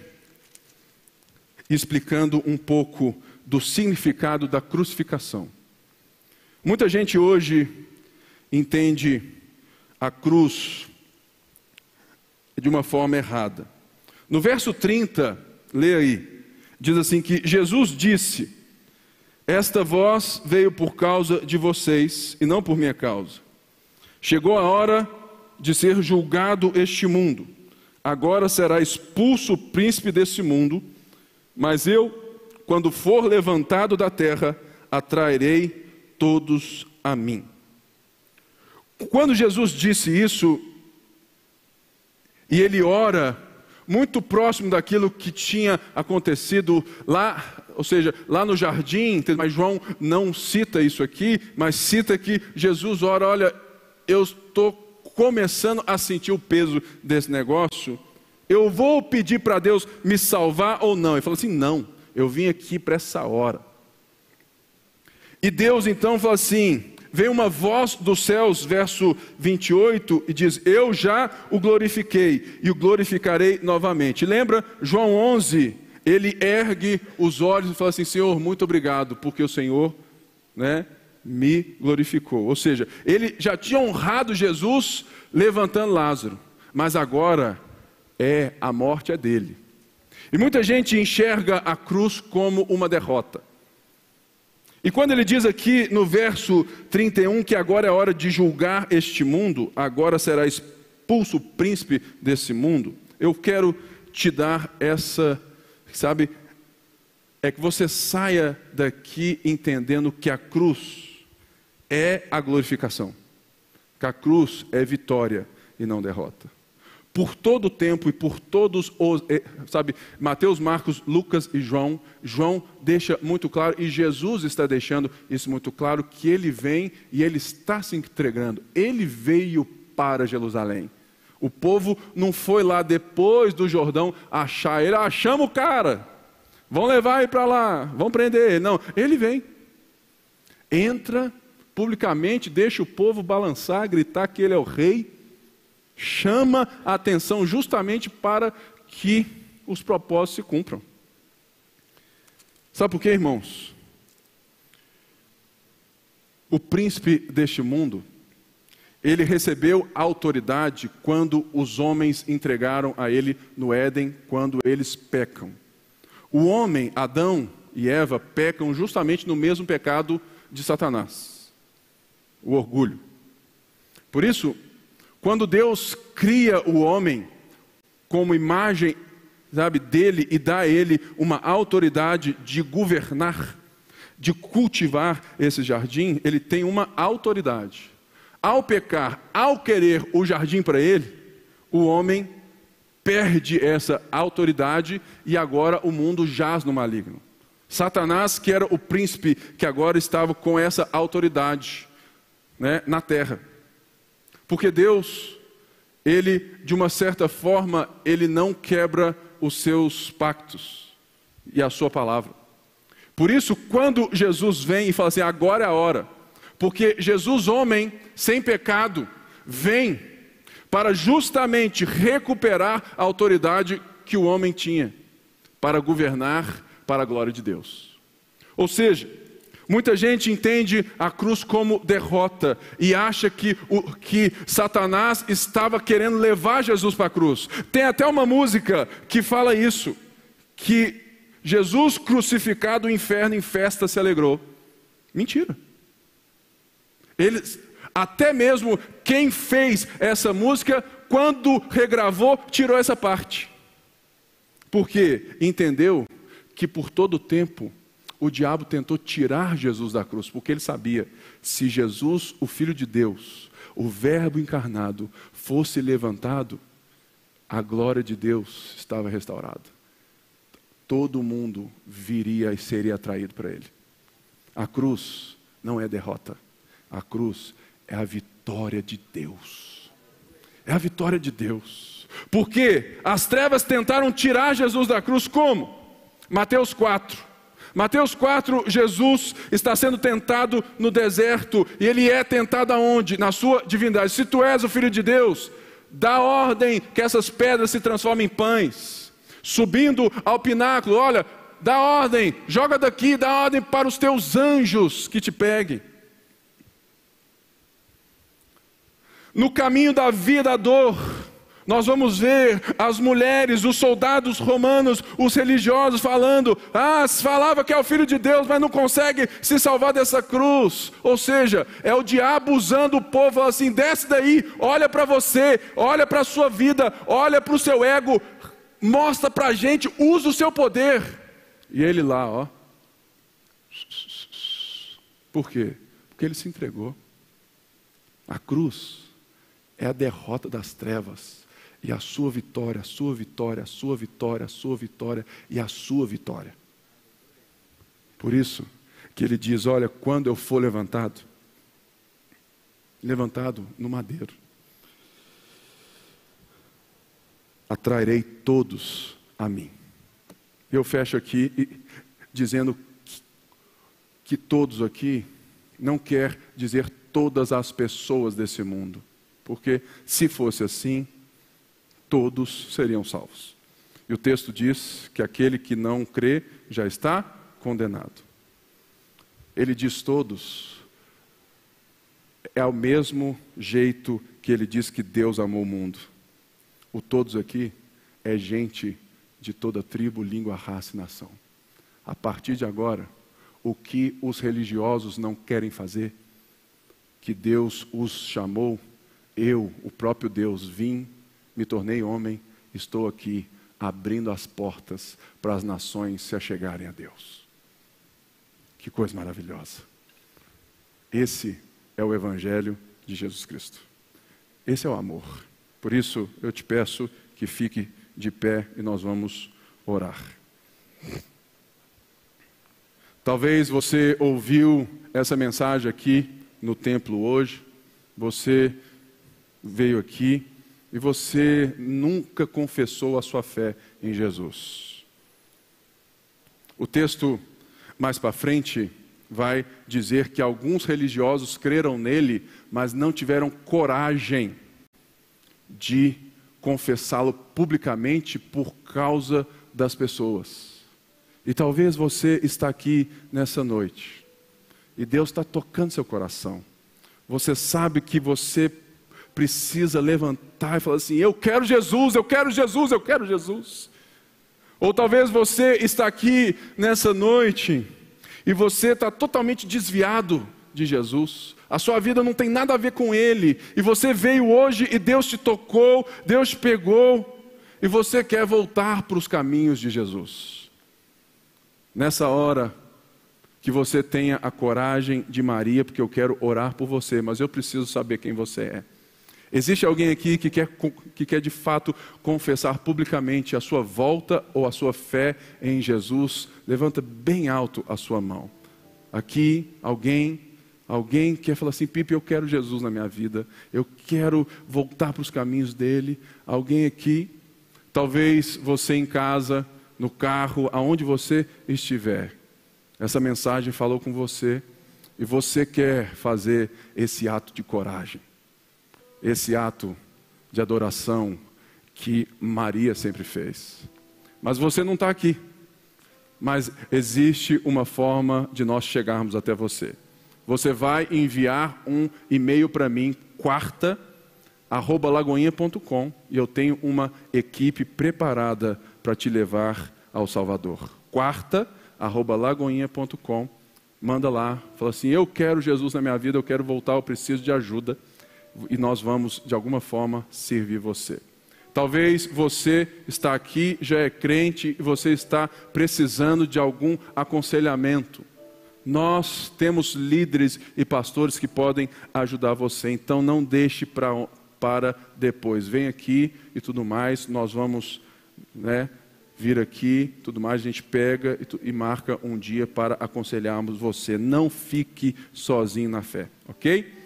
explicando um pouco do significado da crucificação. Muita gente hoje entende a cruz de uma forma errada. No verso 30, lê aí, diz assim que Jesus disse: Esta voz veio por causa de vocês e não por minha causa. Chegou a hora de ser julgado este mundo. Agora será expulso o príncipe desse mundo, mas eu, quando for levantado da terra, atrairei todos a mim. Quando Jesus disse isso, e ele ora muito próximo daquilo que tinha acontecido lá, ou seja, lá no jardim, mas João não cita isso aqui, mas cita que Jesus ora, olha, eu estou começando a sentir o peso desse negócio, eu vou pedir para Deus me salvar ou não? Ele falou assim: não, eu vim aqui para essa hora. E Deus então falou assim: vem uma voz dos céus, verso 28, e diz: Eu já o glorifiquei e o glorificarei novamente. Lembra João 11? Ele ergue os olhos e fala assim: Senhor, muito obrigado, porque o Senhor, né, me glorificou. Ou seja, ele já tinha honrado Jesus levantando Lázaro, mas agora é a morte é dele. E muita gente enxerga a cruz como uma derrota. E quando ele diz aqui no verso 31 que agora é hora de julgar este mundo, agora será expulso o príncipe desse mundo, eu quero te dar essa, sabe, é que você saia daqui entendendo que a cruz é a glorificação. Que a cruz é vitória e não derrota. Por todo o tempo e por todos os, eh, sabe, Mateus, Marcos, Lucas e João, João deixa muito claro, e Jesus está deixando isso muito claro, que ele vem e ele está se entregando. Ele veio para Jerusalém. O povo não foi lá depois do Jordão achar ele, achamos o cara, vão levar ele para lá, vão prender ele. Não, ele vem, entra publicamente deixa o povo balançar, gritar que ele é o rei, chama a atenção justamente para que os propósitos se cumpram. Sabe por quê, irmãos? O príncipe deste mundo, ele recebeu autoridade quando os homens entregaram a ele no Éden, quando eles pecam. O homem, Adão e Eva, pecam justamente no mesmo pecado de Satanás o orgulho. Por isso, quando Deus cria o homem como imagem, sabe, dele e dá a ele uma autoridade de governar, de cultivar esse jardim, ele tem uma autoridade. Ao pecar, ao querer o jardim para ele, o homem perde essa autoridade e agora o mundo jaz no maligno. Satanás, que era o príncipe que agora estava com essa autoridade, né, na terra. Porque Deus, ele, de uma certa forma, ele não quebra os seus pactos e a sua palavra. Por isso, quando Jesus vem e fala assim, agora é a hora, porque Jesus, homem sem pecado, vem para justamente recuperar a autoridade que o homem tinha para governar para a glória de Deus. Ou seja, Muita gente entende a cruz como derrota e acha que, o, que Satanás estava querendo levar Jesus para a cruz. Tem até uma música que fala isso: que Jesus crucificado, o inferno em festa se alegrou. Mentira. Eles, até mesmo quem fez essa música, quando regravou, tirou essa parte. Porque entendeu que por todo o tempo o diabo tentou tirar Jesus da cruz, porque ele sabia: se Jesus, o Filho de Deus, o Verbo encarnado fosse levantado, a glória de Deus estava restaurada. Todo mundo viria e seria atraído para ele. A cruz não é derrota, a cruz é a vitória de Deus. É a vitória de Deus. Porque as trevas tentaram tirar Jesus da cruz como? Mateus 4. Mateus 4, Jesus está sendo tentado no deserto, e ele é tentado aonde? Na sua divindade. Se tu és o filho de Deus, dá ordem que essas pedras se transformem em pães. Subindo ao pináculo, olha, dá ordem, joga daqui, dá ordem para os teus anjos que te peguem. No caminho da vida, da dor, nós vamos ver as mulheres, os soldados romanos, os religiosos falando: Ah, falava que é o filho de Deus, mas não consegue se salvar dessa cruz. Ou seja, é o diabo usando o povo assim: desce daí, olha para você, olha para a sua vida, olha para o seu ego, mostra para a gente, usa o seu poder. E ele lá, ó. Por quê? Porque ele se entregou. A cruz é a derrota das trevas e a sua vitória, a sua vitória, a sua vitória, a sua vitória e a sua vitória. Por isso que ele diz: Olha, quando eu for levantado, levantado no madeiro, atrairei todos a mim. Eu fecho aqui dizendo que, que todos aqui não quer dizer todas as pessoas desse mundo, porque se fosse assim, todos seriam salvos. E o texto diz que aquele que não crê já está condenado. Ele diz todos, é ao mesmo jeito que ele diz que Deus amou o mundo. O todos aqui é gente de toda tribo, língua, raça e nação. A partir de agora, o que os religiosos não querem fazer, que Deus os chamou, eu, o próprio Deus, vim me tornei homem, estou aqui abrindo as portas para as nações se achegarem a Deus. Que coisa maravilhosa. Esse é o Evangelho de Jesus Cristo. Esse é o amor. Por isso eu te peço que fique de pé e nós vamos orar. Talvez você ouviu essa mensagem aqui no templo hoje, você veio aqui e você nunca confessou a sua fé em Jesus. O texto mais para frente vai dizer que alguns religiosos creram nele, mas não tiveram coragem de confessá-lo publicamente por causa das pessoas. E talvez você está aqui nessa noite e Deus está tocando seu coração. Você sabe que você precisa levantar e falar assim: Eu quero Jesus, eu quero Jesus, eu quero Jesus. Ou talvez você está aqui nessa noite e você está totalmente desviado de Jesus. A sua vida não tem nada a ver com Ele. E você veio hoje e Deus te tocou, Deus te pegou. E você quer voltar para os caminhos de Jesus. Nessa hora, que você tenha a coragem de Maria, porque eu quero orar por você, mas eu preciso saber quem você é. Existe alguém aqui que quer, que quer de fato confessar publicamente a sua volta ou a sua fé em Jesus? Levanta bem alto a sua mão. Aqui, alguém, alguém quer falar assim: Pipe, eu quero Jesus na minha vida, eu quero voltar para os caminhos dele. Alguém aqui, talvez você em casa, no carro, aonde você estiver, essa mensagem falou com você e você quer fazer esse ato de coragem esse ato de adoração que Maria sempre fez. Mas você não está aqui. Mas existe uma forma de nós chegarmos até você. Você vai enviar um e-mail para mim, quarta, arroba lagoinha.com, e eu tenho uma equipe preparada para te levar ao Salvador. Quarta, arroba lagoinha.com, manda lá, fala assim, eu quero Jesus na minha vida, eu quero voltar, eu preciso de ajuda e nós vamos, de alguma forma, servir você. Talvez você está aqui, já é crente e você está precisando de algum aconselhamento. Nós temos líderes e pastores que podem ajudar você, então não deixe pra, para depois. Vem aqui e tudo mais, nós vamos né, vir aqui, tudo mais, a gente pega e, e marca um dia para aconselharmos você. Não fique sozinho na fé, ok?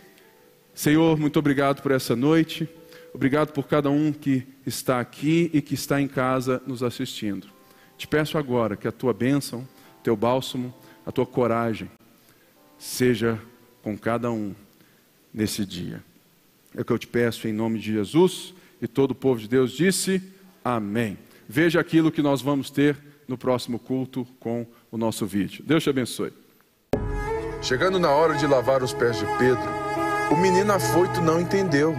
Senhor, muito obrigado por essa noite. Obrigado por cada um que está aqui e que está em casa nos assistindo. Te peço agora que a tua bênção, teu bálsamo, a tua coragem seja com cada um nesse dia. É o que eu te peço em nome de Jesus e todo o povo de Deus disse: Amém. Veja aquilo que nós vamos ter no próximo culto com o nosso vídeo. Deus te abençoe. Chegando na hora de lavar os pés de Pedro, o menino afoito não entendeu.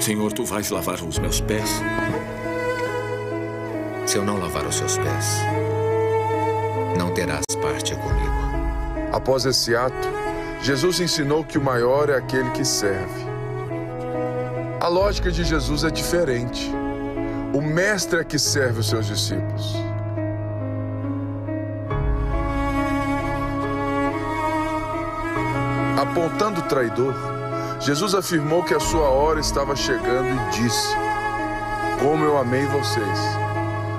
Senhor, tu vais lavar os meus pés? Se eu não lavar os seus pés, não terás parte comigo. Após esse ato, Jesus ensinou que o maior é aquele que serve. A lógica de Jesus é diferente. O mestre é que serve os seus discípulos. Apontando o traidor, Jesus afirmou que a sua hora estava chegando e disse: Como eu amei vocês,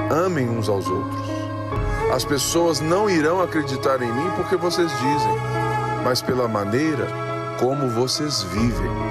amem uns aos outros. As pessoas não irão acreditar em mim porque vocês dizem, mas pela maneira como vocês vivem.